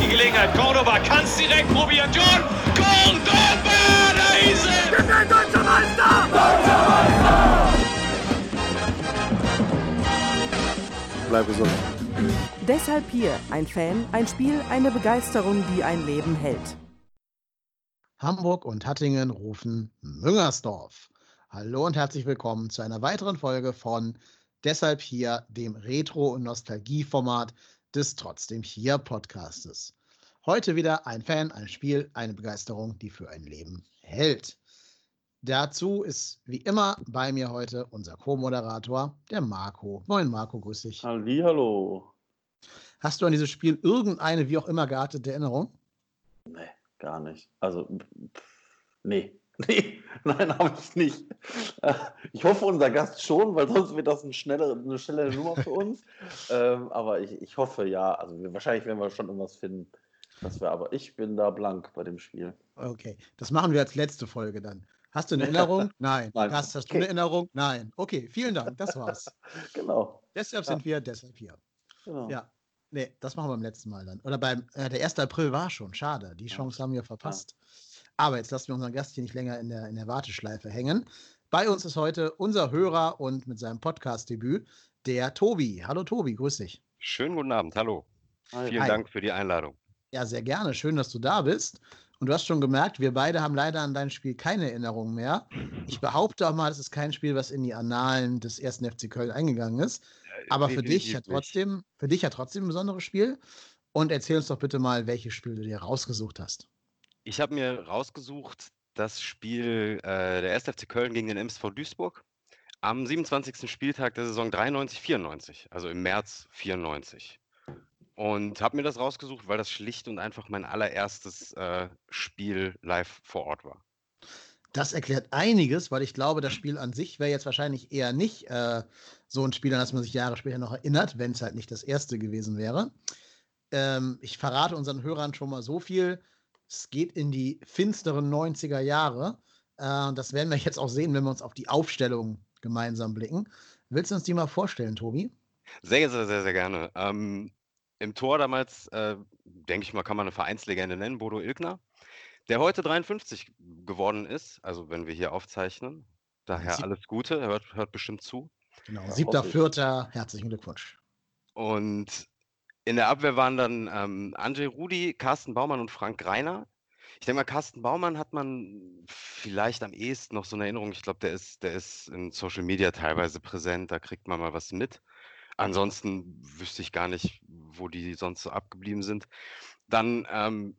Die Gelegenheit. Cordoba kann es direkt probieren. John Cordoba, da ist er! Wir sind deutscher Meister! Deutscher Meister! Bleib gesund. Deshalb hier ein Fan, ein Spiel, eine Begeisterung, die ein Leben hält. Hamburg und Hattingen rufen Müngersdorf. Hallo und herzlich willkommen zu einer weiteren Folge von Deshalb hier, dem Retro- und Nostalgieformat des Trotzdem hier Podcastes. Heute wieder ein Fan, ein Spiel, eine Begeisterung, die für ein Leben hält. Dazu ist wie immer bei mir heute unser Co-Moderator, der Marco. Moin Marco, grüß dich. Hallo. Hast du an dieses Spiel irgendeine wie auch immer geartete Erinnerung? Nee, gar nicht. Also, pff, nee. Nee, nein, habe ich nicht. Äh, Ich hoffe, unser Gast schon, weil sonst wird das eine schnellere, eine schnellere Nummer für uns. ähm, aber ich, ich hoffe ja. Also wahrscheinlich werden wir schon irgendwas finden. Das wäre, aber ich bin da blank bei dem Spiel. Okay, das machen wir als letzte Folge dann. Hast du eine Erinnerung? Nein. Nein. Hast, hast du Okay. eine Erinnerung? Nein. Okay, vielen Dank. Das war's. Genau. Deshalb Ja. sind wir deshalb hier. genau. Ja. Nee, das machen wir beim letzten Mal dann. Oder beim, äh, der 1. April war schon. Schade. Die Chance haben wir verpasst. Aber jetzt lassen wir unseren Gast hier nicht länger in der, in der Warteschleife hängen. Bei uns ist heute unser Hörer und mit seinem Podcast-Debüt der Tobi. Hallo Tobi, grüß dich. Schönen guten Abend, hallo. Hi. Vielen Hi. Dank für die Einladung. Ja, sehr gerne. Schön, dass du da bist. Und du hast schon gemerkt, wir beide haben leider an dein Spiel keine Erinnerungen mehr. Ich behaupte auch mal, es ist kein Spiel, was in die Annalen des ersten FC Köln eingegangen ist. Aber für dich ja trotzdem, für dich ja trotzdem ein besonderes Spiel. Und erzähl uns doch bitte mal, welches Spiel du dir rausgesucht hast. Ich habe mir rausgesucht das Spiel äh, der 1. FC Köln gegen den MSV Duisburg am 27. Spieltag der Saison 93-94, also im März 94. Und habe mir das rausgesucht, weil das schlicht und einfach mein allererstes äh, Spiel live vor Ort war. Das erklärt einiges, weil ich glaube, das Spiel an sich wäre jetzt wahrscheinlich eher nicht äh, so ein Spiel, an das man sich Jahre später noch erinnert, wenn es halt nicht das erste gewesen wäre. Ähm, ich verrate unseren Hörern schon mal so viel. Es geht in die finsteren 90er Jahre. Äh, das werden wir jetzt auch sehen, wenn wir uns auf die Aufstellung gemeinsam blicken. Willst du uns die mal vorstellen, Tobi? Sehr, sehr, sehr, sehr gerne. Ähm, Im Tor damals, äh, denke ich mal, kann man eine Vereinslegende nennen, Bodo Ilgner, der heute 53 geworden ist, also wenn wir hier aufzeichnen. Daher Sieb- alles Gute, hört, hört bestimmt zu. Genau, Ja, siebter, vierter, herzlichen Glückwunsch. Und in der Abwehr waren dann ähm, André Rudi, Carsten Baumann und Frank Greiner. Ich denke mal, Carsten Baumann hat man vielleicht am ehesten noch so eine Erinnerung. Ich glaube, der ist, der ist in Social Media teilweise präsent, da kriegt man mal was mit. Ansonsten wüsste ich gar nicht, wo die sonst so abgeblieben sind. Dann ähm,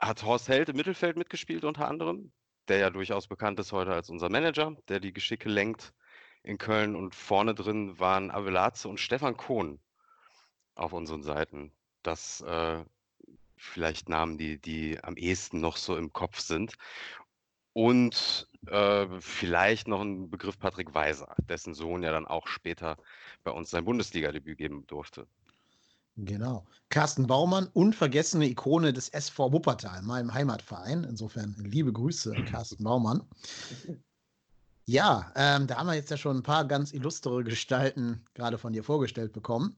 hat Horst Held im Mittelfeld mitgespielt unter anderem, der ja durchaus bekannt ist heute als unser Manager, der die Geschicke lenkt in Köln. Und vorne drin waren Avelaze und Stefan Kohn auf unseren Seiten. Das äh, vielleicht Namen, die, die am ehesten noch so im Kopf sind. Und äh, vielleicht noch ein Begriff Patrick Weiser, dessen Sohn ja dann auch später bei uns sein Bundesliga-Debüt geben durfte. Genau. Carsten Baumann, unvergessene Ikone des SV Wuppertal, meinem Heimatverein. Insofern liebe Grüße, Carsten Baumann. Ja, ähm, da haben wir jetzt ja schon ein paar ganz illustre Gestalten gerade von dir vorgestellt bekommen.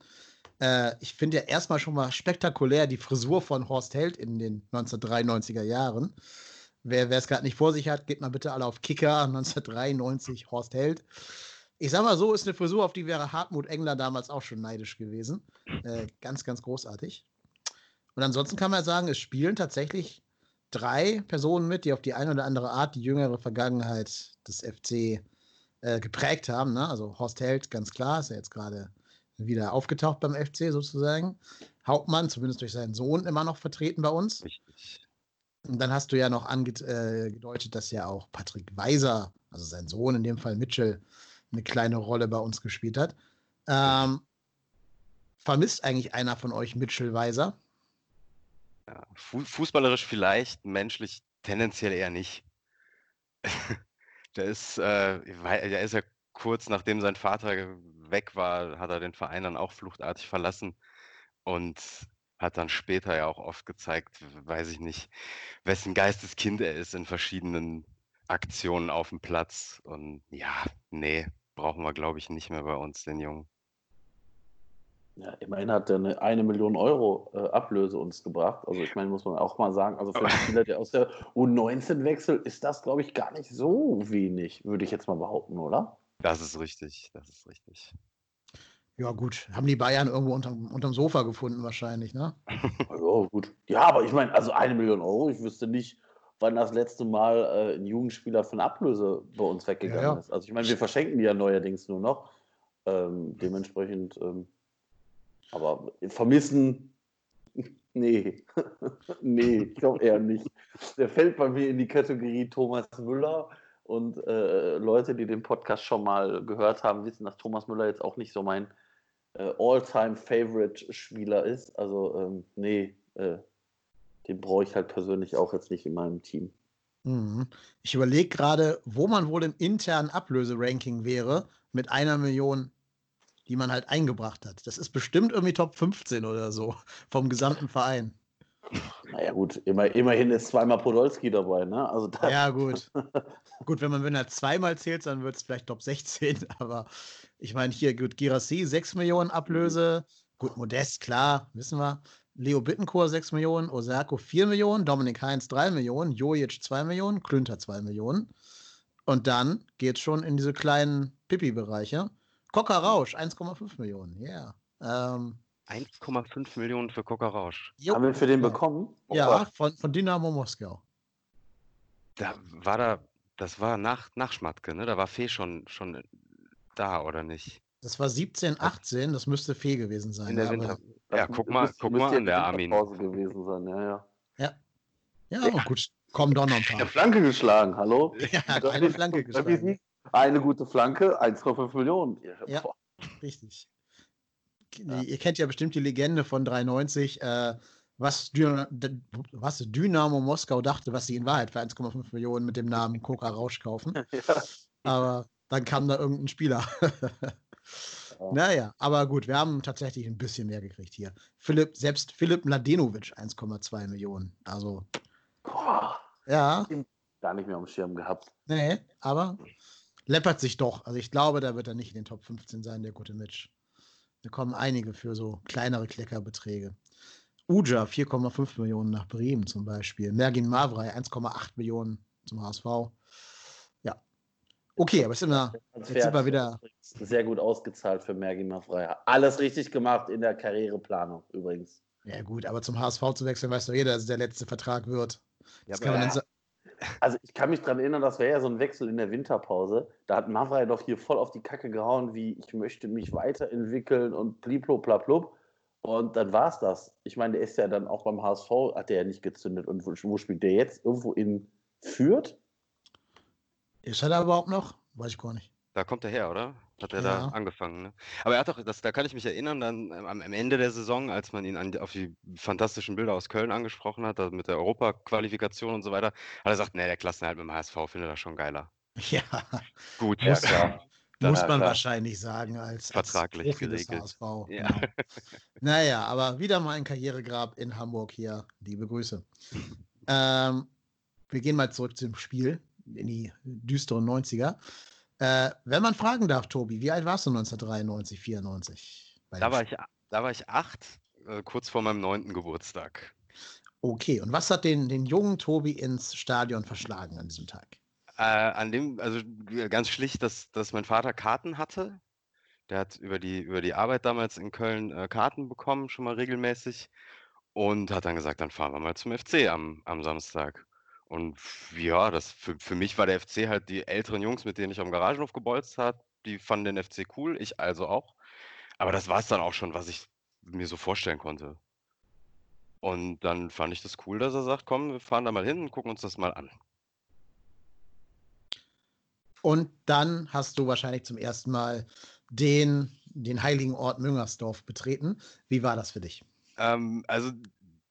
Äh, ich finde ja erstmal schon mal spektakulär die Frisur von Horst Held in den 1993er Jahren. Wer es gerade nicht vor sich hat, geht mal bitte alle auf Kicker 1993 Horst Held. Ich sag mal so, ist eine Frisur, auf die wäre Hartmut Engler damals auch schon neidisch gewesen. Äh, ganz, ganz großartig. Und ansonsten kann man sagen, es spielen tatsächlich drei Personen mit, die auf die eine oder andere Art die jüngere Vergangenheit des FC äh, geprägt haben. Ne? Also Horst Held, ganz klar, ist ja jetzt gerade wieder aufgetaucht beim FC sozusagen. Hauptmann, zumindest durch seinen Sohn, immer noch vertreten bei uns. Richtig. Und dann hast du ja noch angedeutet, dass ja auch Patrick Weiser, also sein Sohn, in dem Fall Mitchell, eine kleine Rolle bei uns gespielt hat. Ähm, vermisst eigentlich einer von euch Mitchell Weiser? Ja, fu fußballerisch vielleicht, menschlich tendenziell eher nicht. der ist, äh, der ist ja kurz nachdem sein Vater weg war, hat er den Verein dann auch fluchtartig verlassen und hat dann später ja auch oft gezeigt, weiß ich nicht, wessen Geisteskind er ist in verschiedenen Aktionen auf dem Platz. Und ja, nee, brauchen wir, glaube ich, nicht mehr bei uns, den Jungen. Ja, immerhin hat er eine, eine Million Euro äh, Ablöse uns gebracht. Also ich meine, muss man auch mal sagen, also für einen Spieler, der aus der U19 wechselt, ist das, glaube ich, gar nicht so wenig, würde ich jetzt mal behaupten, oder? Das ist richtig, das ist richtig. Ja, gut. Haben die Bayern irgendwo unterm, unterm Sofa gefunden, wahrscheinlich, ne? ja, gut. Ja, aber ich meine, also eine Million Euro, ich wüsste nicht, wann das letzte Mal äh, ein Jugendspieler eine Ablöse bei uns weggegangen ja, ja. ist. Also ich meine, wir verschenken die ja neuerdings nur noch. Ähm, dementsprechend, ähm, aber vermissen, nee, nee, ich glaube eher nicht. Der fällt bei mir in die Kategorie Thomas Müller. Und äh, Leute, die den Podcast schon mal gehört haben, wissen, dass Thomas Müller jetzt auch nicht so mein äh, All-Time-Favorite-Spieler ist. Also, ähm, nee, äh, den brauche ich halt persönlich auch jetzt nicht in meinem Team. Mhm. Ich überlege gerade, wo man wohl im internen Ablöseranking wäre mit einer Million, die man halt eingebracht hat. Das ist bestimmt irgendwie Top 15 oder so vom gesamten Verein. Naja, gut, immer, immerhin ist zweimal Podolski dabei, ne? Also ja, gut. gut, wenn man wenn er zweimal zählt, dann wird es vielleicht Top 16, aber ich meine, hier, gut, Girassi 6 Millionen Ablöse, gut, Modest, klar, wissen wir. Leo Bittencourt 6 Millionen, Osako 4 Millionen, Dominik Heinz 3 Millionen, Jojic 2 Millionen, Klünter 2 Millionen. Und dann geht es schon in diese kleinen Pipi-Bereiche. Coca Rausch 1,5 Millionen, ja. Yeah. Ähm, 1,5 Millionen für Coca Rausch. Haben wir für den bekommen? Oh, ja, von, von Dynamo Moskau. Da war da, das war nach, nach Schmatke, ne? Da war Fee schon, schon da, oder nicht? Das war 17, 18, das müsste Fee gewesen sein. In der Winter. Ja, guck mal, guck mal an, der Armin. gewesen sein, ja, ja. Ja, ja, ja. gut, kommen doch noch ein paar. Eine Flanke geschlagen, hallo? Ja, eine Flanke geschlagen. Eine gute Flanke, 1,5 Millionen. Ja, richtig. Ja. Ihr kennt ja bestimmt die Legende von 93, äh, was, Dyn was Dynamo Moskau dachte, was sie in Wahrheit für 1,5 Millionen mit dem Namen Coca Rausch kaufen. Ja. Aber dann kam da irgendein Spieler. Ja. Naja, aber gut, wir haben tatsächlich ein bisschen mehr gekriegt hier. Philipp, selbst Philipp Mladenovic 1,2 Millionen. Also. Boah, ja. Gar nicht mehr am Schirm gehabt. Nee, aber läppert sich doch. Also ich glaube, da wird er nicht in den Top 15 sein, der gute Mitch. Da kommen einige für so kleinere Kleckerbeträge. Uja 4,5 Millionen nach Bremen zum Beispiel. Mergin Mavrei 1,8 Millionen zum HSV. Okay, aber sind wir, jetzt sind wir wieder. Sehr gut ausgezahlt für Mergima Freier. Alles richtig gemacht in der Karriereplanung übrigens. Ja, gut, aber zum HSV zu wechseln, weißt du jeder, dass es der letzte Vertrag wird. Ja, ja. Also ich kann mich daran erinnern, das wäre ja so ein Wechsel in der Winterpause. Da hat Mavrei doch hier voll auf die Kacke gehauen, wie ich möchte mich weiterentwickeln und bliblo blablub. Und dann war es das. Ich meine, der ist ja dann auch beim HSV, hat der ja nicht gezündet. Und wo, wo spielt der jetzt? Irgendwo in Fürth? Ist er da überhaupt noch? Weiß ich gar nicht. Da kommt er her, oder? Hat er ja. da angefangen, ne? Aber er hat doch, das, da kann ich mich erinnern, dann ähm, am, Ende der Saison, als man ihn an, auf die fantastischen Bilder aus Köln angesprochen hat, also mit der Europaqualifikation und so weiter, hat er gesagt, nee, der Klassenerhalt mit dem HSV findet er schon geiler. Ja. Gut, muss, ja. muss man wahrscheinlich sagen, als, vertraglich als geregelt. HSV. Ja. Genau. naja, aber wieder mal ein Karrieregrab in Hamburg hier. Liebe Grüße. ähm, wir gehen mal zurück zum Spiel in die düsteren 90er. Äh, wenn man fragen darf, Tobi, wie alt warst du 1993, 94? Da war, ich, da war ich acht, äh, kurz vor meinem neunten Geburtstag. Okay, und was hat den, den jungen Tobi ins Stadion verschlagen an diesem Tag? Äh, an dem, also ganz schlicht, dass, dass mein Vater Karten hatte. Der hat über die, über die Arbeit damals in Köln äh, Karten bekommen, schon mal regelmäßig. und hat dann gesagt, dann fahren wir mal zum FC am, am Samstag. Und ja, das für, für mich war der FC halt die älteren Jungs, mit denen ich am Garagenhof gebolzt habe, die fanden den FC cool, ich also auch. Aber das war es dann auch schon, was ich mir so vorstellen konnte. Und dann fand ich das cool, dass er sagt, komm, wir fahren da mal hin und gucken uns das mal an. Und dann hast du wahrscheinlich zum ersten Mal den, den heiligen Ort Müngersdorf betreten. Wie war das für dich? Ähm, also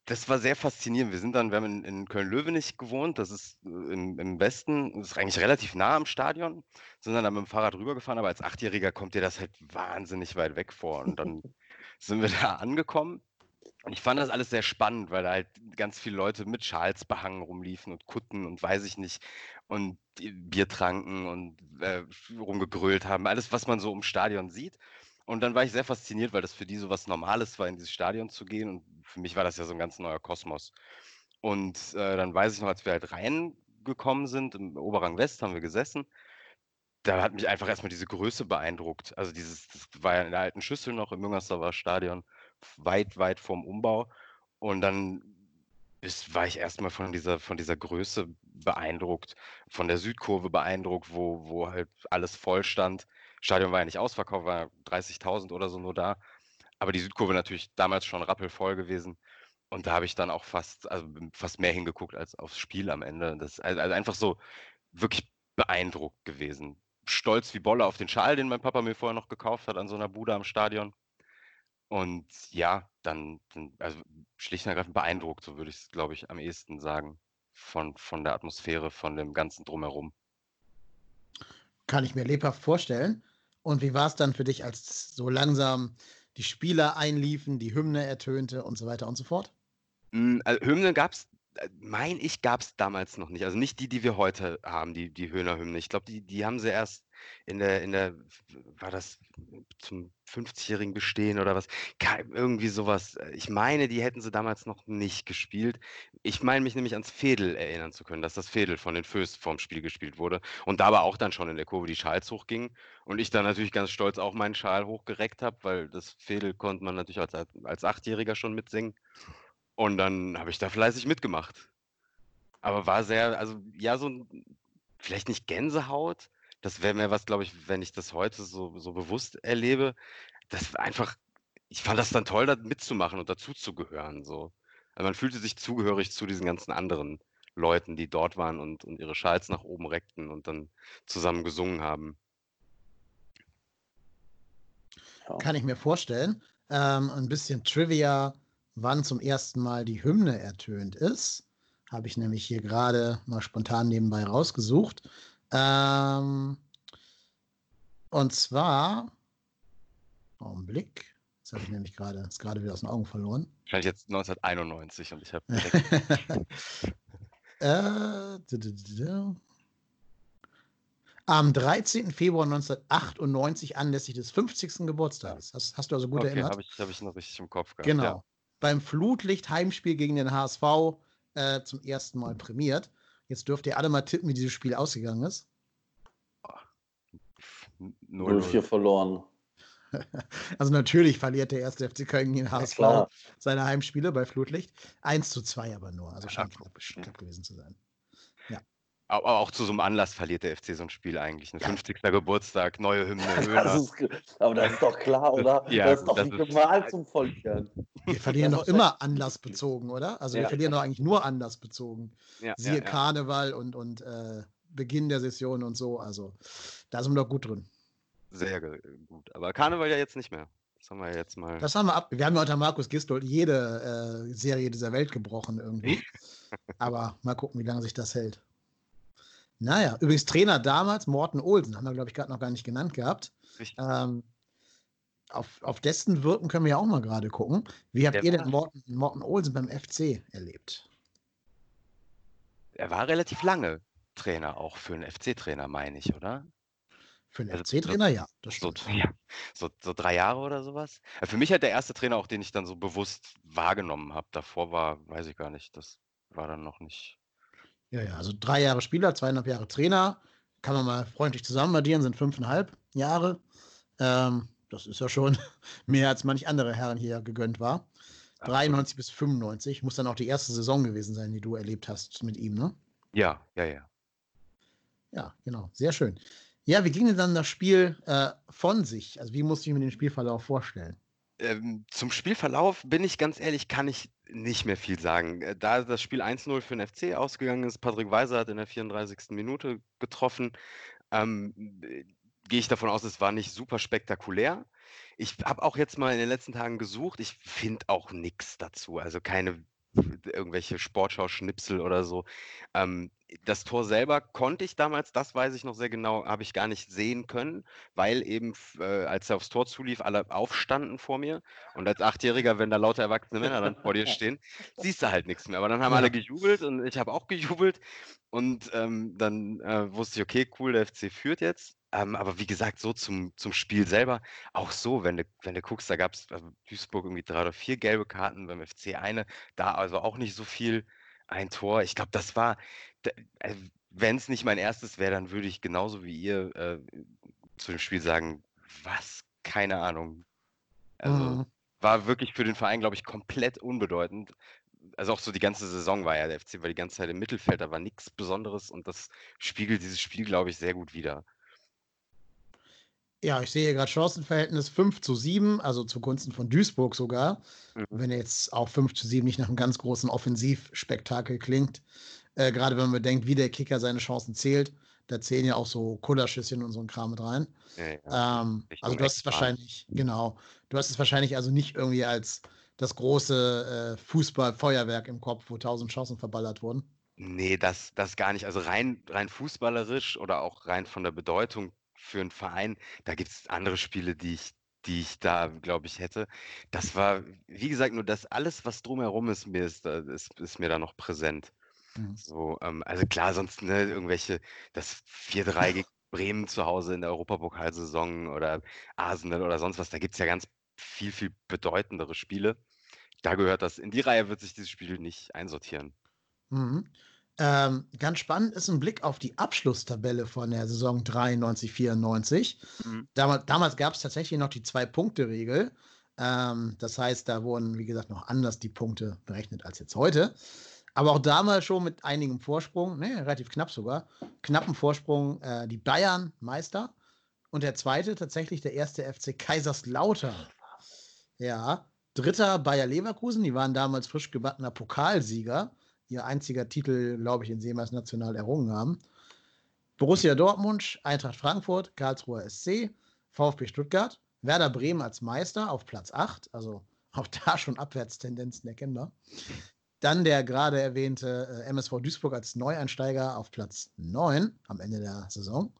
das war sehr faszinierend. Wir sind dann, wir haben in, in Köln-Löwenich gewohnt, das ist äh, in, im Westen, das ist eigentlich relativ nah am Stadion, sind dann, dann mit dem Fahrrad rübergefahren, aber als Achtjähriger kommt dir das halt wahnsinnig weit weg vor. Und dann sind wir da angekommen. Und ich fand das alles sehr spannend, weil da halt ganz viele Leute mit Schals behangen rumliefen und Kutten und weiß ich nicht und Bier tranken und äh, rumgegrölt haben. Alles, was man so im Stadion sieht. Und dann war ich sehr fasziniert, weil das für die so was Normales war, in dieses Stadion zu gehen. Und für mich war das ja so ein ganz neuer Kosmos. Und äh, dann weiß ich noch, als wir halt reingekommen sind, im Oberrang West haben wir gesessen, da hat mich einfach erstmal diese Größe beeindruckt. Also dieses, das war ja in der alten Schüssel noch im Müngersdorfer Stadion, weit, weit vorm Umbau. Und dann ist, war ich erstmal von dieser, von dieser Größe beeindruckt, von der Südkurve beeindruckt, wo, wo halt alles voll stand. Stadion war ja nicht ausverkauft, war 30.000 oder so nur da. Aber die Südkurve natürlich damals schon rappelvoll gewesen. Und da habe ich dann auch fast, also fast mehr hingeguckt als aufs Spiel am Ende. Das ist also einfach so wirklich beeindruckt gewesen. Stolz wie Bolle auf den Schal, den mein Papa mir vorher noch gekauft hat an so einer Bude am Stadion. Und ja, dann, also schlicht und ergreifend beeindruckt, so würde ich es, glaube ich, am ehesten sagen, von, von der Atmosphäre, von dem ganzen Drumherum. Kann ich mir lebhaft vorstellen. Und wie war es dann für dich, als so langsam die Spieler einliefen, die Hymne ertönte und so weiter und so fort? Hm, also Hymne gab es, äh, meine ich, gab es damals noch nicht. Also nicht die, die wir heute haben, die, die Höhner Hymne. Ich glaube, die, die haben sie erst in der, in der, war das zum 50-jährigen Bestehen oder was? Irgendwie sowas. Ich meine, die hätten sie damals noch nicht gespielt. Ich meine mich nämlich ans Fädel erinnern zu können, dass das Fädel von den Föß vorm Spiel gespielt wurde und da aber auch dann schon in der Kurve die Schals hochgingen und ich dann natürlich ganz stolz auch meinen Schal hochgereckt habe, weil das Fädel konnte man natürlich als, als Achtjähriger schon mitsingen. Und dann habe ich da fleißig mitgemacht. Aber war sehr, also ja, so ein, vielleicht nicht Gänsehaut, das wäre mir was, glaube ich, wenn ich das heute so, so bewusst erlebe. Das einfach, ich fand das dann toll, da mitzumachen und dazuzugehören. So. Also man fühlte sich zugehörig zu diesen ganzen anderen Leuten, die dort waren und, und ihre Schals nach oben reckten und dann zusammen gesungen haben. Kann ich mir vorstellen. Ähm, ein bisschen Trivia, wann zum ersten Mal die Hymne ertönt ist. Habe ich nämlich hier gerade mal spontan nebenbei rausgesucht. Ähm, und zwar, Augenblick, jetzt habe ich nämlich gerade, ist gerade wieder aus den Augen verloren. Wahrscheinlich jetzt 1991 und ich habe. äh, am 13. Februar 1998 anlässlich des 50. Geburtstages. Hast, hast du also gut okay, erinnert? habe ich, hab ich noch richtig im Kopf gehabt. Genau. Ja. Beim Flutlicht-Heimspiel gegen den HSV äh, zum ersten Mal prämiert. Jetzt dürft ihr alle mal tippen, wie dieses Spiel ausgegangen ist. 0-4 verloren. Also natürlich verliert der erste FC Köln gegen den HSV klar. seine Heimspiele bei Flutlicht. 1 zu 2 aber nur. Also Ja, scheint knapp, knapp gewesen zu sein. Aber auch zu so einem Anlass verliert der FC so ein Spiel eigentlich. Ein Ja. 50. Geburtstag, neue Hymne. Das ist, aber das ist doch klar, oder? Ja, das ist doch das ist- gemalt zum Volkern. Wir verlieren doch immer anlassbezogen, oder? Also wir Ja. verlieren doch eigentlich nur anlassbezogen. Ja, Siehe ja, ja. Karneval und, und äh, Beginn der Session und so. Also da sind wir doch gut drin. Sehr gut. Aber Karneval ja jetzt nicht mehr. Das haben wir jetzt mal. Das haben wir ab. Wir haben ja unter Markus Gistold jede äh, Serie dieser Welt gebrochen irgendwie. Aber mal gucken, wie lange sich das hält. Naja, übrigens Trainer damals, Morten Olsen, haben wir, glaube ich, gerade noch gar nicht genannt gehabt. Ähm, auf, auf dessen Wirken können wir ja auch mal gerade gucken. Wie habt Der ihr denn Morten, Morten Olsen beim FC erlebt? Er war relativ lange Trainer, auch für einen FC-Trainer, meine ich, oder? Für einen Also FC-Trainer, ja, das So, stimmt. ja, so, so drei Jahre oder sowas. Äh, Für mich halt der erste Trainer, auch den ich dann so bewusst wahrgenommen habe. Davor war, weiß ich gar nicht, das war dann noch nicht. Ja, ja, also drei Jahre Spieler, zweieinhalb Jahre Trainer. Kann man mal freundlich zusammen addieren, sind fünfeinhalb Jahre. Ähm, das ist ja schon mehr, als manch andere Herren hier gegönnt war. 93 bis 95. Muss dann auch die erste Saison gewesen sein, die du erlebt hast mit ihm, ne? Ja, ja, ja. Ja, genau. Sehr schön. Ja, wie ging denn dann das Spiel äh, von sich? Also, wie musste ich mir den Spielverlauf vorstellen? Ähm, zum Spielverlauf bin ich ganz ehrlich, kann ich nicht mehr viel sagen. Äh, Da das Spiel 1-0 für den FC ausgegangen ist, Patrick Weiser hat in der 34. Minute getroffen, ähm, äh, gehe ich davon aus, es war nicht super spektakulär. Ich habe auch jetzt mal in den letzten Tagen gesucht. Ich finde auch nichts dazu. Also keine irgendwelche Sportschau-Schnipsel oder so. Ähm, das Tor selber konnte ich damals, das weiß ich noch sehr genau, habe ich gar nicht sehen können, weil eben, äh, als er aufs Tor zulief, alle aufstanden vor mir. Und als Achtjähriger, wenn da lauter erwachsene Männer dann vor dir stehen, siehst du halt nichts mehr. Aber dann haben alle gejubelt und ich habe auch gejubelt. Und ähm, dann äh, wusste ich, okay, cool, der FC führt jetzt. Ähm, aber wie gesagt, so zum, zum Spiel selber, auch so, wenn du, wenn du guckst, da gab es Duisburg irgendwie drei oder vier gelbe Karten, beim FC eine, da also auch nicht so viel, ein Tor. Ich glaube, das war, wenn es nicht mein erstes wäre, dann würde ich genauso wie ihr äh, zu dem Spiel sagen, was? Keine Ahnung. Also Mhm. war wirklich für den Verein, glaube ich, komplett unbedeutend. Also auch so die ganze Saison war ja der FC war die ganze Zeit im Mittelfeld, da war nichts Besonderes und das spiegelt dieses Spiel, glaube ich, sehr gut wider. Ja, ich sehe hier gerade Chancenverhältnis 5 zu 7, also zugunsten von Duisburg sogar. Mhm. Wenn jetzt auch 5 zu 7 nicht nach einem ganz großen Offensivspektakel klingt. Äh, gerade wenn man bedenkt, wie der Kicker seine Chancen zählt. Da zählen ja auch so Kullerschüsschen und so ein Kram mit rein. Ja, ja. Ähm, also du hast es wahrscheinlich, genau, du hast es wahrscheinlich also nicht irgendwie als das große äh, Fußballfeuerwerk im Kopf, wo tausend Chancen verballert wurden. Nee, das, das gar nicht. Also rein, rein fußballerisch oder auch rein von der Bedeutung für einen Verein, da gibt es andere Spiele, die ich, die ich da, glaube ich, hätte. Das war, wie gesagt, nur das alles, was drumherum ist, mir ist, ist, ist mir da noch präsent. Mhm. So, ähm, also klar, sonst ne, irgendwelche, das 4-3 gegen Bremen zu Hause in der Europapokalsaison oder Arsenal oder sonst was, da gibt es ja ganz viel, viel bedeutendere Spiele. Da gehört das, in die Reihe wird sich dieses Spiel nicht einsortieren. Mhm. Ähm, ganz spannend ist ein Blick auf die Abschlusstabelle von der Saison 93, 94. Mhm. Damals, damals gab es tatsächlich noch die Zwei-Punkte-Regel. Ähm, das heißt, da wurden, wie gesagt, noch anders die Punkte berechnet als jetzt heute. Aber auch damals schon mit einigem Vorsprung, ne, relativ knapp sogar, knappen Vorsprung äh, die Bayern Meister und der zweite tatsächlich der erste FC Kaiserslautern. Ja, dritter Bayer Leverkusen, die waren damals frisch gebackener Pokalsieger, ihr einziger Titel, glaube ich, den sie jemals national errungen haben. Borussia Dortmund, Eintracht Frankfurt, Karlsruher SC, VfB Stuttgart, Werder Bremen als Meister auf Platz 8, also auch da schon Abwärtstendenzen erkennbar. Dann der gerade erwähnte äh, MSV Duisburg als Neueinsteiger auf Platz 9 am Ende der Saison.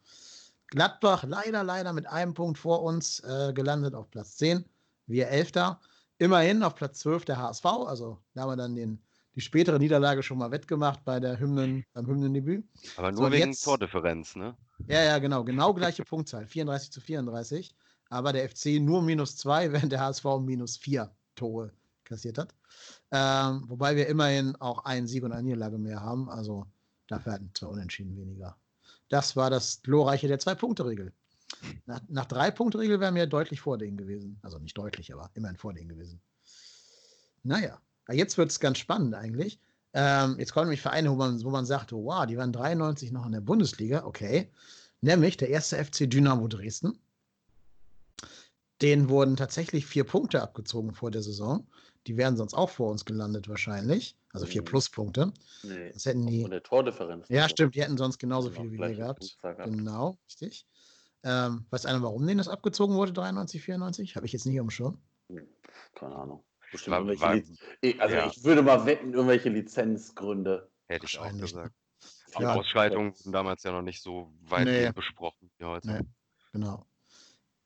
Gladbach leider, leider mit einem Punkt vor uns äh, gelandet auf Platz 10. Wir Elfter. Immerhin auf Platz 12 der HSV. Also da haben wir dann den, die spätere Niederlage schon mal wettgemacht bei der Hymnen, beim Hymnendebüt. Aber So, nur und wegen jetzt- Tordifferenz, ne? Ja, ja, genau. Genau gleiche Punktzahl. 34 zu 34. Aber der FC nur minus 2, während der HSV minus 4 Tore kassiert hat. Ähm, wobei wir immerhin auch einen Sieg und eine Niederlage mehr haben. Also dafür hatten zwei Unentschieden weniger. Das war das glorreiche der Zwei-Punkte-Regel. Nach, nach Drei-Punkte-Regel wären wir deutlich vor denen gewesen. Also nicht deutlich, aber immerhin vor denen gewesen. Naja, jetzt wird es ganz spannend eigentlich. Ähm, jetzt kommen nämlich Vereine, wo man, wo man sagt, oh, wow, die waren 93 noch in der Bundesliga. Okay. Nämlich der erste FC Dynamo Dresden. Denen wurden tatsächlich vier Punkte abgezogen vor der Saison. Die wären sonst auch vor uns gelandet wahrscheinlich. Also vier Mhm. Pluspunkte. Nee, Das hätten die. von der Tordifferenz. Ja, stimmt, die hätten sonst genauso Genau, viel wie wir gehabt. Genau, richtig. Ähm, weiß einer, warum denen das abgezogen wurde, 93, 94? Habe ich jetzt nicht dem Schirm. Keine Ahnung. Bestimmt War- irgendwelche war- Eh, also ja. ich würde mal wetten, irgendwelche Lizenzgründe. Hätte ich auch gesagt. Ja. Die Ausschreitungen wurden damals ja noch nicht so weit Nee. besprochen wie heute. Nee. Genau.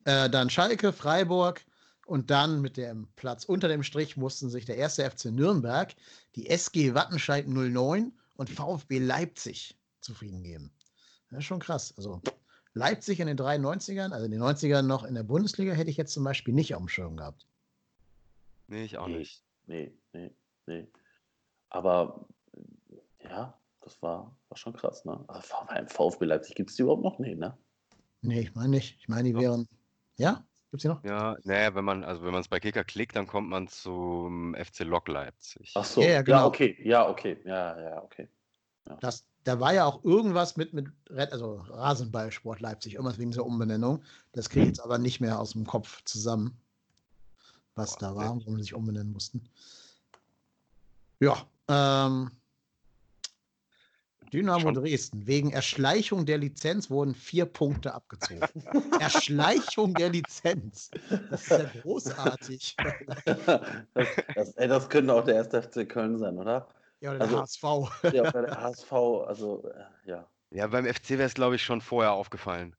Äh, dann Schalke, Freiburg und dann mit dem Platz unter dem Strich mussten sich der erste FC Nürnberg, die SG Wattenscheid 09 und VfB Leipzig zufrieden geben. Das ist schon krass. Also Leipzig in den 93ern, also in den 90ern noch in der Bundesliga, hätte ich jetzt zum Beispiel nicht auf dem Schirm gehabt. Nee, ich auch Nee, nicht. nee, nee, nee. Aber äh, ja, das war, war schon krass, ne? Aber V- beim VfB Leipzig gibt es die überhaupt noch? Nee, ne? Nee, ich meine nicht. Ich meine, die wären. Ja? Gibt's die noch? Ja, naja, wenn man, also wenn man es bei Kicker klickt, dann kommt man zum FC Lok Leipzig. Ach so, Ja, ja, ja, genau. okay, ja, okay, ja, ja, okay. Das, da war ja auch irgendwas mit, mit Red, also Rasenballsport Leipzig, irgendwas wegen dieser Umbenennung. Das kriege ich jetzt aber nicht mehr aus dem Kopf zusammen, was da war, warum sie sich umbenennen mussten. Ja, ähm, Dynamo Dresden. Wegen Erschleichung der Lizenz wurden vier Punkte abgezogen. Erschleichung der Lizenz. Das ist ja großartig. das, das, ey, das könnte auch der 1. FC Köln sein, oder? Ja, oder der HSV. Ja, oder der HSV, also, äh, ja. Ja, beim FC wäre es, glaube ich, schon vorher aufgefallen.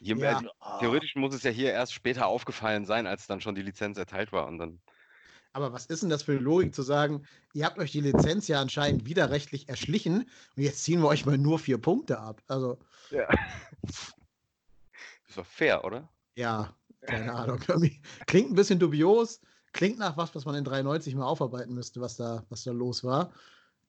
Hier, Ja. also, theoretisch muss es ja hier erst später aufgefallen sein, als dann schon die Lizenz erteilt war. Und dann, Aber was ist denn das für eine Logik zu sagen, ihr habt euch die Lizenz ja anscheinend widerrechtlich erschlichen und jetzt ziehen wir euch mal nur vier Punkte ab. Also, ja. Das war fair, oder? ja, keine Ahnung. Klingt ein bisschen dubios, klingt nach was, was man in 93 mal aufarbeiten müsste, was da, was da los war.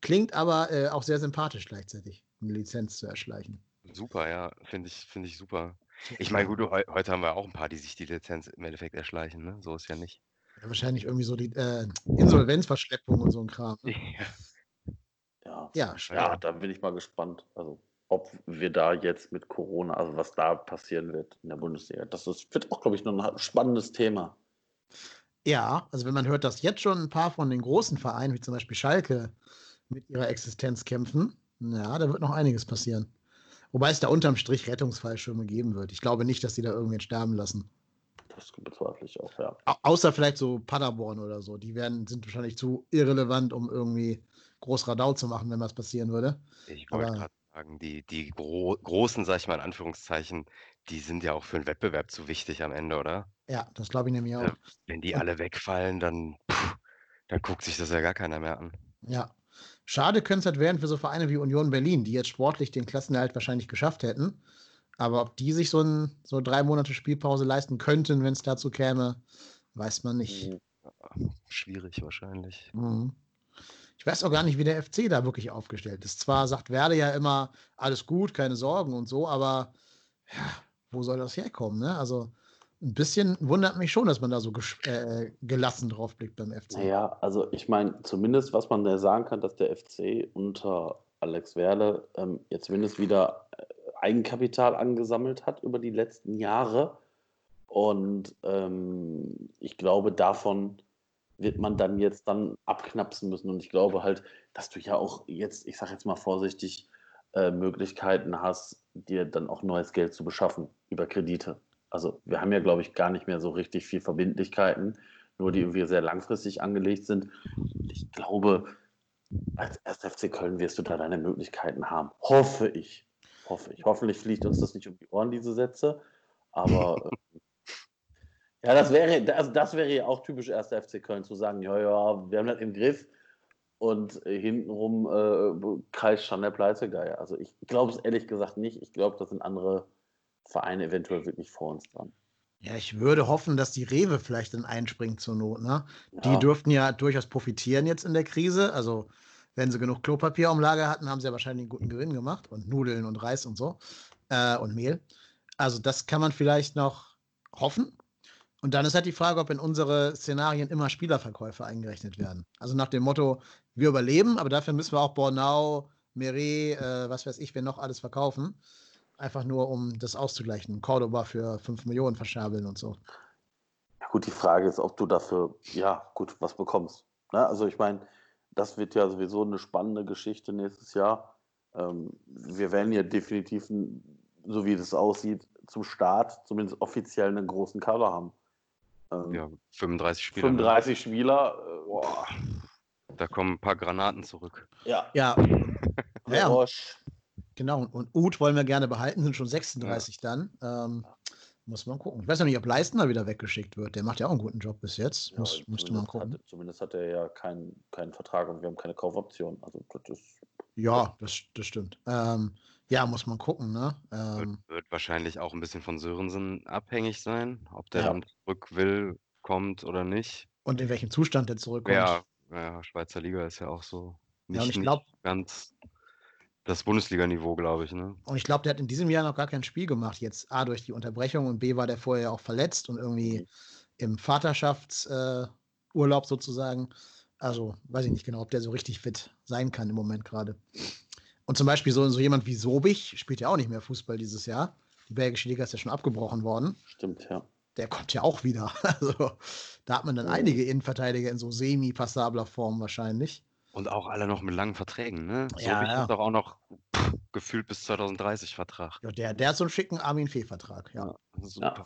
Klingt aber äh, auch sehr sympathisch gleichzeitig, eine Lizenz zu erschleichen. Super, ja, finde ich, finde ich super. Ich meine, gut, heu heute haben wir auch ein paar, die sich die Lizenz im Endeffekt erschleichen, ne? So ist ja nicht. Ja, wahrscheinlich irgendwie so die äh, Insolvenzverschleppung und so ein Kram. Ne? Ja, Ja, ja, da bin ich mal gespannt. Also, ob wir da jetzt mit Corona, also was da passieren wird in der Bundesliga. Das ist, wird auch, glaube ich, noch ein spannendes Thema. Ja, also wenn man hört, dass jetzt schon ein paar von den großen Vereinen, wie zum Beispiel Schalke, mit ihrer Existenz kämpfen, ja, da wird noch einiges passieren. Wobei es da unterm Strich Rettungsfallschirme geben wird. Ich glaube nicht, dass die da irgendwen sterben lassen. Das bezweifle ich auch, ja. Au außer vielleicht so Paderborn oder so. Die werden, sind wahrscheinlich zu irrelevant, um irgendwie groß Radau zu machen, wenn was passieren würde. Ich wollte gerade sagen, die, die gro großen, sag ich mal in Anführungszeichen, die sind ja auch für den Wettbewerb zu wichtig am Ende, oder? ja, das glaube ich nämlich auch. Wenn die alle wegfallen, dann, puh, dann guckt sich das ja gar keiner mehr an. Ja. Schade könnte es halt werden für so Vereine wie Union Berlin, die jetzt sportlich den Klassenerhalt wahrscheinlich geschafft hätten. Aber ob die sich so, ein, so drei Monate Spielpause leisten könnten, wenn es dazu käme, weiß man nicht. Schwierig wahrscheinlich. Mhm. Ich weiß auch gar nicht, wie der FC da wirklich aufgestellt ist. Zwar sagt Werde ja immer, alles gut, keine Sorgen und so, aber ja, wo soll das herkommen? Ne? Also ein bisschen wundert mich schon, dass man da so äh, gelassen drauf blickt beim FC. Naja, also ich meine, zumindest was man da sagen kann, dass der FC unter Alex Werle ähm, jetzt zumindest wieder äh, Eigenkapital angesammelt hat über die letzten Jahre. Und ähm, ich glaube, davon wird man dann jetzt dann abknapsen müssen. Und ich glaube halt, dass du ja auch jetzt, ich sage jetzt mal vorsichtig, äh, Möglichkeiten hast, dir dann auch neues Geld zu beschaffen über Kredite. Also wir haben ja, glaube ich, gar nicht mehr so richtig viel Verbindlichkeiten, nur die irgendwie sehr langfristig angelegt sind. Und ich glaube, als 1. FC Köln wirst du da deine Möglichkeiten haben. Hoffe ich. Hoffe ich. Hoffentlich fliegt uns das nicht um die Ohren, diese Sätze. Aber äh, ja, das wäre, also das wäre ja auch typisch 1. FC Köln zu sagen, ja, ja, wir haben das im Griff und äh, hintenrum äh, kreist schon der Pleizegeier. Also ich glaube es ehrlich gesagt nicht. Ich glaube, das sind andere Vereine eventuell wirklich vor uns dran. Ja, ich würde hoffen, dass die Rewe vielleicht dann einspringt zur Not. Ne? Die Ja. dürften ja durchaus profitieren jetzt in der Krise. Also, wenn sie genug Klopapier am Lager hatten, haben sie ja wahrscheinlich einen guten Gewinn gemacht. Und Nudeln und Reis und so. Äh, und Mehl. Also, das kann man vielleicht noch hoffen. Und dann ist halt die Frage, ob in unsere Szenarien immer Spielerverkäufe eingerechnet werden. Also nach dem Motto, wir überleben, aber dafür müssen wir auch Bornau, Meret, äh, was weiß ich, wer noch alles verkaufen. Einfach nur, um das auszugleichen. Cordoba für 5 Millionen verschabeln und so. Ja, gut, die Frage ist, ob du dafür, ja, gut, was bekommst. Ne? Also ich meine, das wird ja sowieso eine spannende Geschichte nächstes Jahr. Ähm, wir werden ja definitiv, so wie das aussieht, zum Start zumindest offiziell einen großen Kader haben. Ähm, Ja, 35 Spieler. ne? 35 Spieler, äh, boah, Da kommen ein paar Granaten zurück. ja. Ja. Ja, genau. Und Uth wollen wir gerne behalten, sind schon 36 dann. Ähm, muss man gucken. Ich weiß noch nicht, ob Leistner wieder weggeschickt wird. Der macht ja auch einen guten Job bis jetzt. ja, Muss, müsste man zumindest, gucken. hat, zumindest hat er ja keinen, keinen Vertrag und wir haben keine Kaufoption. Also das ist, Ja, das, das stimmt. Ähm, ja, muss man gucken, ne? Wird, Ähm, wird wahrscheinlich auch ein bisschen von Sörensen abhängig sein, ob der Ja. dann zurück will, kommt oder nicht. und in welchem Zustand der zurückkommt. Ja, ja, Schweizer Liga ist ja auch so Ja, nicht, und ich glaub- nicht ganz Das Bundesliga-Niveau, glaube ich, ne? Und ich glaube, der hat in diesem Jahr noch gar kein Spiel gemacht. Jetzt A durch die Unterbrechung und B war der vorher auch verletzt und irgendwie Mhm. im Vaterschaftsurlaub äh, sozusagen. Also weiß ich nicht genau, ob der so richtig fit sein kann im Moment gerade. Und zum Beispiel so, so jemand wie Sobich spielt ja auch nicht mehr Fußball dieses Jahr. Die belgische Liga ist ja schon abgebrochen worden. Stimmt, ja. Der kommt ja auch wieder. Also da hat man dann einige Innenverteidiger in so semi-passabler Form wahrscheinlich. Und auch alle noch mit langen Verträgen, ne? Ja, Sobich ja. hat doch auch noch pff, gefühlt bis 2030 Vertrag. Ja, der, der hat so einen schicken Armin Fee-Vertrag, ja. Super.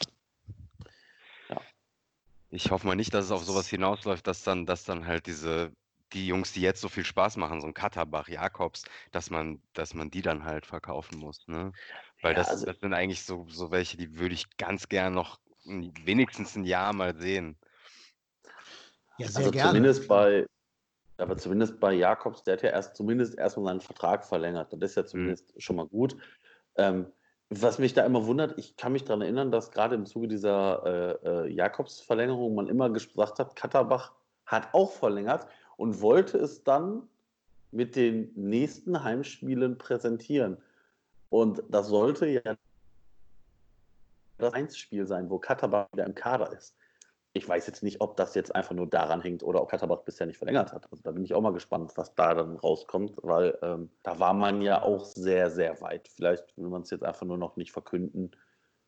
Ich hoffe mal nicht, dass es auf sowas hinausläuft, dass dann, dass dann halt diese, die Jungs, die jetzt so viel Spaß machen, so ein Katterbach, Jakobs, dass man, dass man die dann halt verkaufen muss, ne? Weil Ja, das, also- das sind eigentlich so, so welche, die würde ich ganz gern noch wenigstens ein Jahr mal sehen. Ja, also zumindest bei, aber zumindest bei Jakobs, der hat ja erst zumindest erstmal seinen Vertrag verlängert. Das ist ja zumindest schon mal gut. Ähm, was mich da immer wundert, ich kann mich daran erinnern, dass gerade im Zuge dieser äh, äh, Jakobs-Verlängerung man immer gesagt hat, Katterbach hat auch verlängert und wollte es dann mit den nächsten Heimspielen präsentieren. Und das sollte ja das Einspiel sein, wo Katterbach wieder im Kader ist. Ich weiß jetzt nicht, ob das jetzt einfach nur daran hängt oder ob Katterbach bisher nicht verlängert hat. Also da bin ich auch mal gespannt, was da dann rauskommt, weil ähm, da war man ja auch sehr, sehr weit. Vielleicht will man es jetzt einfach nur noch nicht verkünden.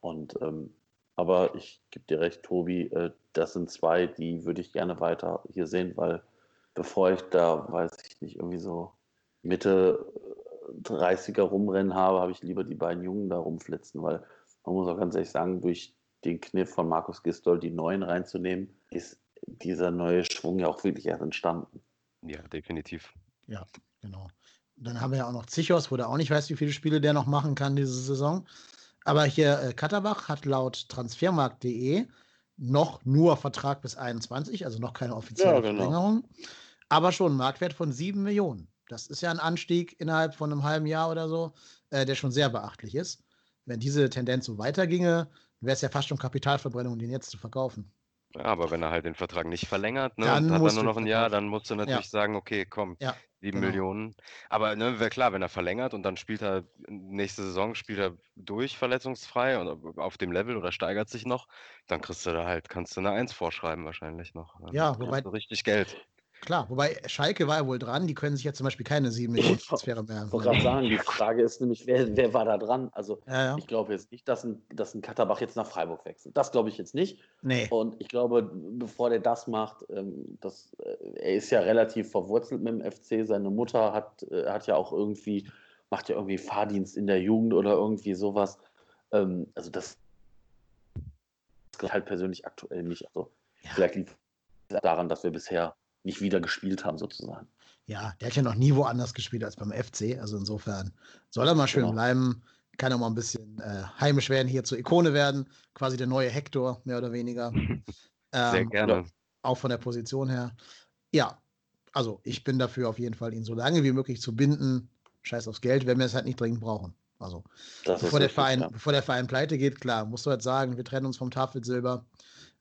Und ähm, aber ich gebe dir recht, Tobi, äh, das sind zwei, die würde ich gerne weiter hier sehen, weil bevor ich da, weiß ich nicht, irgendwie so Mitte äh, 30er rumrennen habe, habe ich lieber die beiden Jungen da rumflitzen, weil man muss auch ganz ehrlich sagen, durch den Kniff von Markus Gistol die neuen reinzunehmen, ist dieser neue Schwung ja auch wirklich erst entstanden. Ja, definitiv. Ja, genau. Dann haben wir ja auch noch Zichos, wo der auch nicht weiß, wie viele Spiele der noch machen kann diese Saison. Aber hier äh, Katterbach hat laut transfermarkt.de noch nur Vertrag bis 21, also noch keine offizielle Ja, genau. Verlängerung, aber schon einen Marktwert von 7 Millionen. Das ist ja ein Anstieg innerhalb von einem halben Jahr oder so, äh, der schon sehr beachtlich ist. Wenn diese Tendenz so weiterginge, wäre es ja fast schon Kapitalverbrennung, den jetzt zu verkaufen. Ja, aber wenn er halt den Vertrag nicht verlängert, ne, Dann und hat er nur noch ein Jahr, dann musst du Ja. natürlich sagen, okay, komm, Ja, 7 genau. Millionen. Aber ne, wäre klar, wenn er verlängert und dann spielt er nächste Saison spielt er durch verletzungsfrei und auf dem Level oder steigert sich noch, dann kriegst du da halt, kannst du eine Eins vorschreiben wahrscheinlich noch. Dann Ja, wobei- du richtig Geld. Klar, wobei Schalke war ja wohl dran, die können sich jetzt zum Beispiel keine 7 Millionen Transfere mehr. Ich wollte gerade sagen, die Frage ist nämlich, wer, wer war da dran? Also Ja, ja. ich glaube jetzt nicht, dass ein, dass ein Katterbach jetzt nach Freiburg wechselt. Das glaube ich jetzt nicht. Nee. Und ich glaube, bevor der das macht, ähm, das, äh, er ist ja relativ verwurzelt mit dem FC. Seine Mutter hat, äh, hat ja auch irgendwie, macht ja irgendwie Fahrdienst in der Jugend oder irgendwie sowas. Ähm, also das ich halt persönlich aktuell nicht. Also vielleicht liegt es daran, dass wir bisher nicht wieder gespielt haben, sozusagen. Ja, der hat ja noch nie woanders gespielt als beim FC. Also insofern soll er mal schön Genau. bleiben. Kann auch mal ein bisschen äh, heimisch werden, hier zur Ikone werden. Quasi der neue Hector, mehr oder weniger. Sehr Ähm, gerne. Auch von der Position her. Ja, also ich bin dafür auf jeden Fall, ihn so lange wie möglich zu binden. Scheiß aufs Geld, wenn wir es halt nicht dringend brauchen. Also, bevor der, Verein, bevor der Verein pleite geht, klar, musst du halt sagen, wir trennen uns vom Tafelsilber.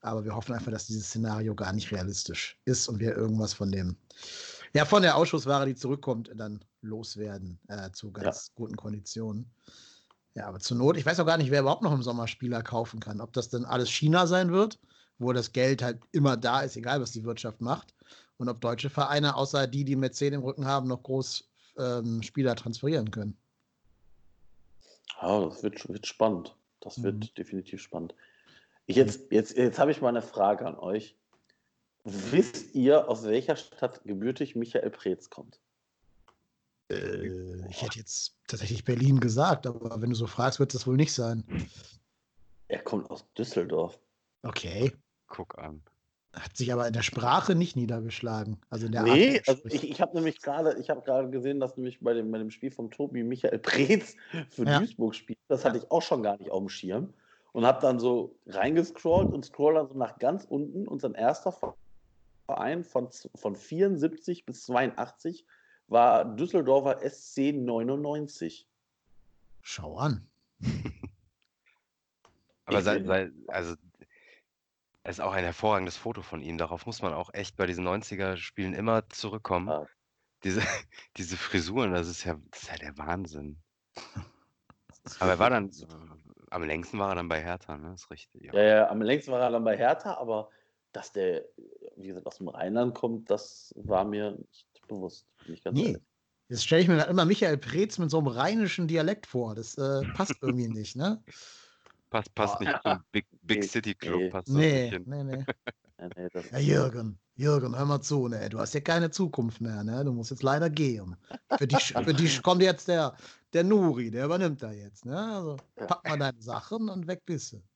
Aber wir hoffen einfach, dass dieses Szenario gar nicht realistisch ist und wir irgendwas von dem, ja, von der Ausschussware, die zurückkommt, dann loswerden äh, zu ganz guten Konditionen. Ja, aber zur Not, ich weiß auch gar nicht, wer überhaupt noch im Sommer Spieler kaufen kann. Ob das dann alles China sein wird, wo das Geld halt immer da ist, egal was die Wirtschaft macht. Und ob deutsche Vereine, außer die, die Mäzen im Rücken haben, noch groß ähm, Spieler transferieren können. Ja, das wird, wird spannend. Das wird Mhm. definitiv spannend. Ich jetzt jetzt, jetzt habe ich mal eine Frage an euch. Wisst ihr, aus welcher Stadt gebürtig Michael Preetz kommt? Äh, ich hätte jetzt tatsächlich Berlin gesagt, aber wenn du so fragst, wird das wohl nicht sein. Er kommt aus Düsseldorf. Okay. Guck an. Hat sich aber in der Sprache nicht niedergeschlagen. Also in der nee, Art, also ich, ich habe nämlich gerade, ich habe gerade gesehen, dass nämlich bei dem, bei dem Spiel vom Tobi Michael Preetz für Ja. Duisburg spielt. Das hatte ich auch schon gar nicht auf dem Schirm. Und habe dann so reingescrollt und scroll dann so nach ganz unten und sein erster Verein von, von 74 bis 82 war Düsseldorfer SC 99. Schau an. Aber sei, sei, also es ist auch ein hervorragendes Foto von ihm. Darauf muss man auch echt bei diesen 90er-Spielen immer zurückkommen. Ah, diese, diese Frisuren, das ist ja, das ist ja der Wahnsinn. Aber er war dann, am längsten war er dann bei Hertha, ne? ist richtig. Ja, ja, am längsten war er dann bei Hertha, aber dass der, wie gesagt, aus dem Rheinland kommt, das war mir nicht bewusst. Bin ich ganz Nee. ehrlich. Jetzt stelle ich mir dann immer Michael Preetz mit so einem rheinischen Dialekt vor. Das äh, passt irgendwie nicht, ne? Passt, passt nicht zum Big, Big Nee, City Club, nee. passt das Nee, nicht hin. nee, nee. Das, Ja, Jürgen, Jürgen, hör mal zu, ne? Du hast ja keine Zukunft mehr, ne? Du musst jetzt leider gehen. Für dich, für dich kommt jetzt der, der Nuri, der übernimmt da jetzt, ne? Also pack mal deine Sachen und weg bist du.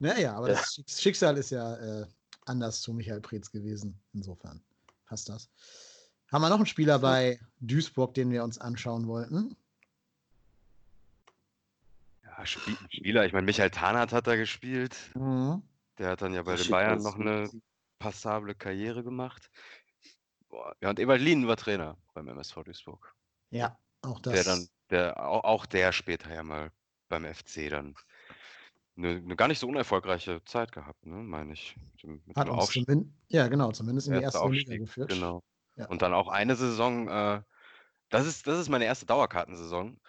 Naja, aber das Schicks- Schicksal ist ja äh, anders zu Michael Preetz gewesen. Insofern passt das. Haben wir noch einen Spieler bei Duisburg, den wir uns anschauen wollten? Ja, Spie Spieler, ich meine, Michael Tarnath hat da gespielt. Mhm. Der hat dann ja bei den Bayern noch eine passable Karriere gemacht. Boah, ja, und Ebert Lien war Trainer beim MSV Duisburg. Ja, auch das. Der dann, der, auch, auch der später ja mal beim FC dann eine, eine gar nicht so unerfolgreiche Zeit gehabt, ne, meine ich. Mit hat uns Aufstieg, zumindest, ja, genau, zumindest in die erste Liga Aufstieg, geführt. genau. Ja. Und dann auch eine Saison, äh, das ist, das ist meine erste Dauerkartensaison,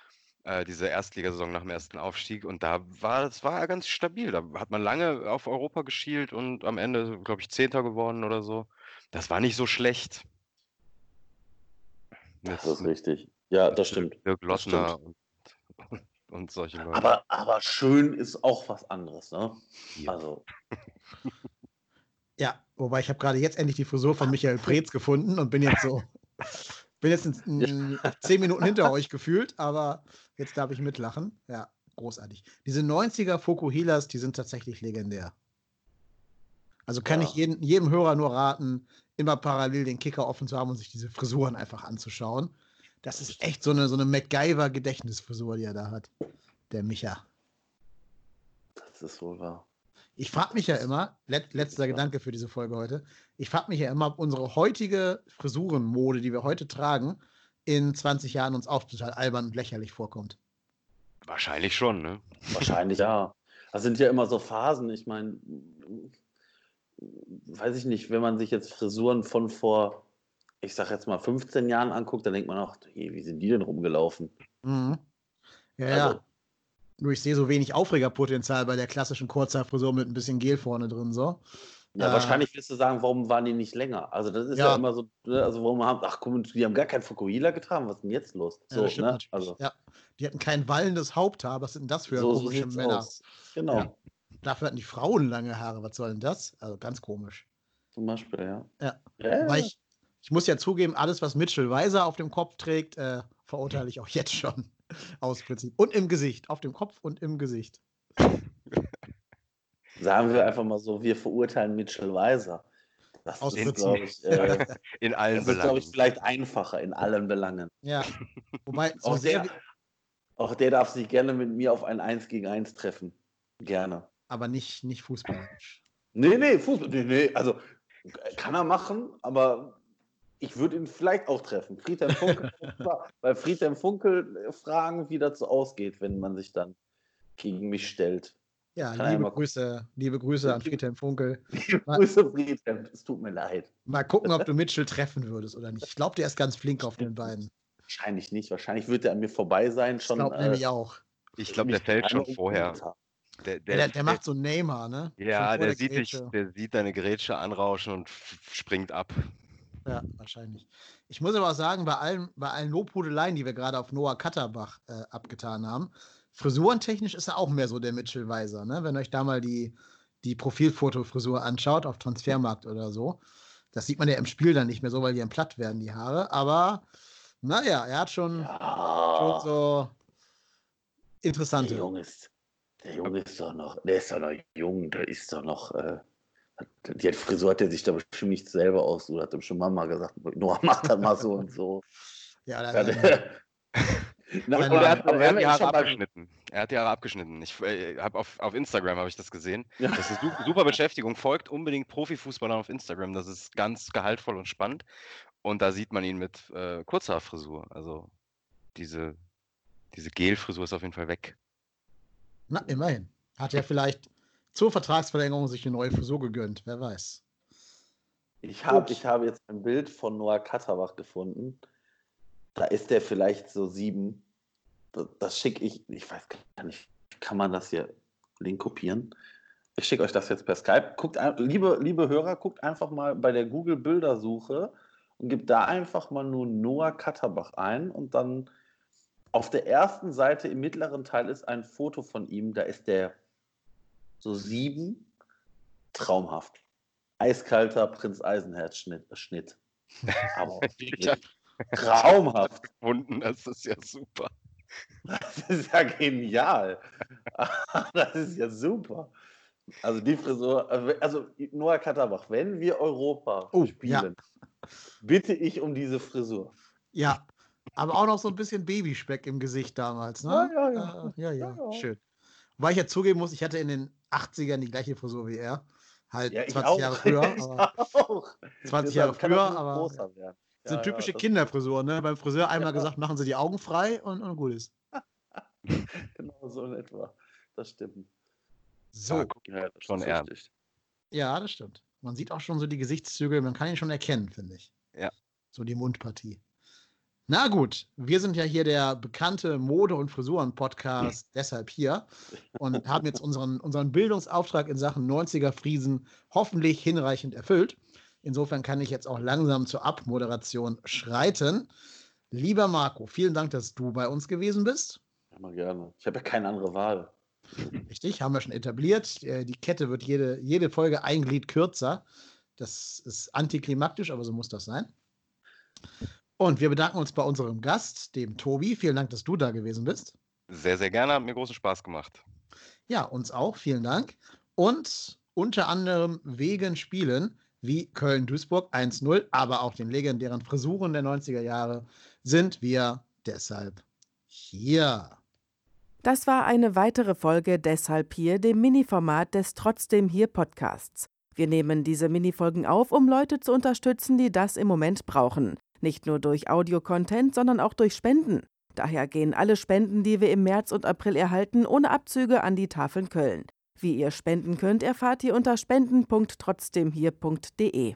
äh, diese Erstligasaison nach dem ersten Aufstieg. Und da war das war ganz stabil. Da hat man lange auf Europa geschielt und am Ende, glaube ich, Zehnter geworden oder so. Das war nicht so schlecht. das Mit, ist richtig. Ja, das stimmt. Dirk Das stimmt. Lottner und, und solche Leute. Aber, aber schön ist auch was anderes, ne? Ja. Also, Ja, wobei ich habe gerade jetzt endlich die Frisur von Michael Preetz gefunden und bin jetzt so, bin jetzt in, in zehn Minuten hinter euch gefühlt, aber jetzt darf ich mitlachen. Ja, großartig. Diese 90er Fokuhilas, die sind tatsächlich legendär. Also kann Ja. ich jeden, jedem Hörer nur raten, immer parallel den Kicker offen zu haben und sich diese Frisuren einfach anzuschauen. Das ist echt so eine, so eine MacGyver-Gedächtnisfrisur, die er da hat. Der Micha. das ist wohl wahr. Ich frage mich ja immer, let, letzter Gedanke für diese Folge heute, ich frage mich ja immer, ob unsere heutige Frisurenmode, die wir heute tragen, in 20 Jahren uns auch total albern und lächerlich vorkommt. Wahrscheinlich schon, ne? Wahrscheinlich ja. Das sind ja immer so Phasen. Ich meine, weiß ich nicht, wenn man sich jetzt Frisuren von vor, ich sag jetzt mal 15 Jahren anguckt, dann denkt man auch, hey, wie sind die denn rumgelaufen? Mhm. Ja, Also- ja. Nur ich sehe so wenig Aufregerpotenzial bei der klassischen Kurzhaarfrisur mit ein bisschen Gel vorne drin, so. Ja, Äh, wahrscheinlich wirst du sagen, warum waren die nicht länger? Also das ist ja, Ja. immer so, ne, also warum haben, ach guck die haben gar kein Fukuhila getragen, was ist denn jetzt los? Ja, So, das stimmt ne? Also Ja, die hatten kein wallendes Haupthaar. Was sind denn das für so, komische Männer? aus. Genau, Ja. Dafür hatten die Frauen lange Haare. Was soll denn das? Also ganz komisch. zum Beispiel, ja. Ja. Ja, Aber ich, ich muss ja zugeben, alles, was Mitchell Weiser auf dem Kopf trägt, äh, verurteile ich auch jetzt schon. Aus Prinzip. Und im Gesicht. Auf dem Kopf und im Gesicht. Sagen wir einfach mal so, wir verurteilen Mitchell Weiser. Das Aus ist, glaube ich, äh, In allen das ist, glaube Belangen. ich, vielleicht einfacher in allen Belangen. Ja. Wobei, so Auch sehr, der, auch der darf sich gerne mit mir auf ein 1 gegen 1 treffen. Gerne. aber nicht, nicht fußballerisch. Nee, nee, Fußball, nee, nee, also kann er machen, aber ich würde ihn vielleicht auch treffen. Friedhelm Funkel, bei Friedhelm Funkel fragen, wie das so ausgeht, wenn man sich dann gegen mich stellt. Ja, Kann liebe Grüße, liebe Grüße an Friedhelm Funkel. Mal- Grüße, Friedhelm, es tut mir leid. Mal gucken, ob du Mitchell treffen würdest oder nicht. Ich glaube, der ist ganz flink auf den beiden. Wahrscheinlich nicht. Wahrscheinlich wird er an mir vorbei sein. Ich Schon, glaube äh, nämlich auch. Ich glaube, der fällt schon vorher. Der, Der, der, der macht so Neymar, ne? Ja, der sieht, dich, der sieht deine Grätsche anrauschen und springt ab. Ja, wahrscheinlich. Ich muss aber auch sagen, bei allen, bei allen Lobhudeleien, die wir gerade auf Noah Katterbach äh, abgetan haben, frisurentechnisch ist er auch mehr so der Mitchell Weiser, ne? Wenn euch da mal die, die Profilfotofrisur anschaut auf Transfermarkt oder so. Das sieht man ja im Spiel dann nicht mehr so, weil die dann platt werden, die Haare. Aber naja, er hat schon, schon Ja, so der interessante. Junge ist, der Junge ist doch noch, der ist doch noch jung, der ist doch noch, äh, die Frisur hat er sich da bestimmt nicht selber ausgesucht, hat ihm schon Mama gesagt, Noah, mach das mal so und so. Ja, Ja, da, der, Na, Nein, und er hat, Aber er hat die er Haare abgeschnitten. Er hat die Haare abgeschnitten. Ich äh, habe auf, auf Instagram habe ich das gesehen. Ja. Das ist su- super Beschäftigung. Folgt unbedingt Profifußballern auf Instagram. Das ist ganz gehaltvoll und spannend. Und da sieht man ihn mit äh, Kurzhaarfrisur. Also diese, diese Gelfrisur ist auf jeden Fall weg. na, immerhin. Hat ja vielleicht zur Vertragsverlängerung sich eine neue Frisur gegönnt, wer weiß. Ich, hab, ich habe jetzt ein Bild von Noah Katterbach gefunden. Da ist der vielleicht so sieben. Das, das schicke ich, ich weiß gar nicht, kann man das hier Link kopieren? Ich schicke euch das jetzt per Skype. Guckt, liebe, liebe Hörer, guckt einfach mal bei der Google-Bildersuche und gebt da einfach mal nur Noah Katterbach ein und dann auf der ersten Seite im mittleren Teil ist ein Foto von ihm. Da ist der so sieben. Traumhaft. Eiskalter Prinz Eisenherz-Schnitt. Schnitt. Aber traumhaft. Gefunden, das ist ja super. Das ist ja genial. Das ist ja super. Also die Frisur, also Noah Katterbach, wenn wir Europa Oh, spielen, bitte ich um diese Frisur. Ja, aber auch noch so ein bisschen Babyspeck im Gesicht damals, ne? Ja, ja, ja. Äh, ja, ja, Ja, ja. schön. Weil ich ja zugeben muss, ich hatte in den 80ern die gleiche Frisur wie er. Halt Ja, ich 20 auch. Jahre früher, Ich aber auch. 20 Deshalb Jahre früher, aber Ja, typische ja, Kinderfrisuren, ne? Beim Friseur einmal Ja. gesagt, machen Sie die Augen frei und, und gut ist. Genau so in etwa. Das stimmt. So. Ja, guck, Ja, das schon ernst. Ja, das stimmt. Man sieht auch schon so die Gesichtszüge, man kann ihn schon erkennen, finde ich. Ja. So die Mundpartie. Na gut, wir sind ja hier der bekannte Mode- und Frisuren-Podcast, deshalb hier und haben jetzt unseren, unseren Bildungsauftrag in Sachen 90er Friesen hoffentlich hinreichend erfüllt. Insofern kann ich jetzt auch langsam zur Abmoderation schreiten. Lieber Marco, vielen Dank, dass du bei uns gewesen bist. Immer gerne. Ich habe ja keine andere Wahl. Richtig, haben wir schon etabliert. Äh, Die Kette wird jede, jede Folge ein Glied kürzer. Das ist antiklimaktisch, aber so muss das sein. Und wir bedanken uns bei unserem Gast, dem Tobi. Vielen Dank, dass du da gewesen bist. Sehr, sehr gerne, hat mir großen Spaß gemacht. Ja, uns auch. Vielen Dank. Und unter anderem wegen Spielen wie Köln-Duisburg 1-0, aber auch den legendären Frisuren der 90er Jahre sind wir deshalb hier. Das war eine weitere Folge Deshalb hier, dem Mini-Format des Trotzdem hier Podcasts. Wir nehmen diese Minifolgen auf, um Leute zu unterstützen, die das im Moment brauchen. Nicht nur durch Audio-Content, sondern auch durch Spenden. Daher gehen alle Spenden, die wir im März und April erhalten, ohne Abzüge an die Tafeln Köln. Wie ihr spenden könnt, erfahrt ihr unter spenden.trotzdemhier.de.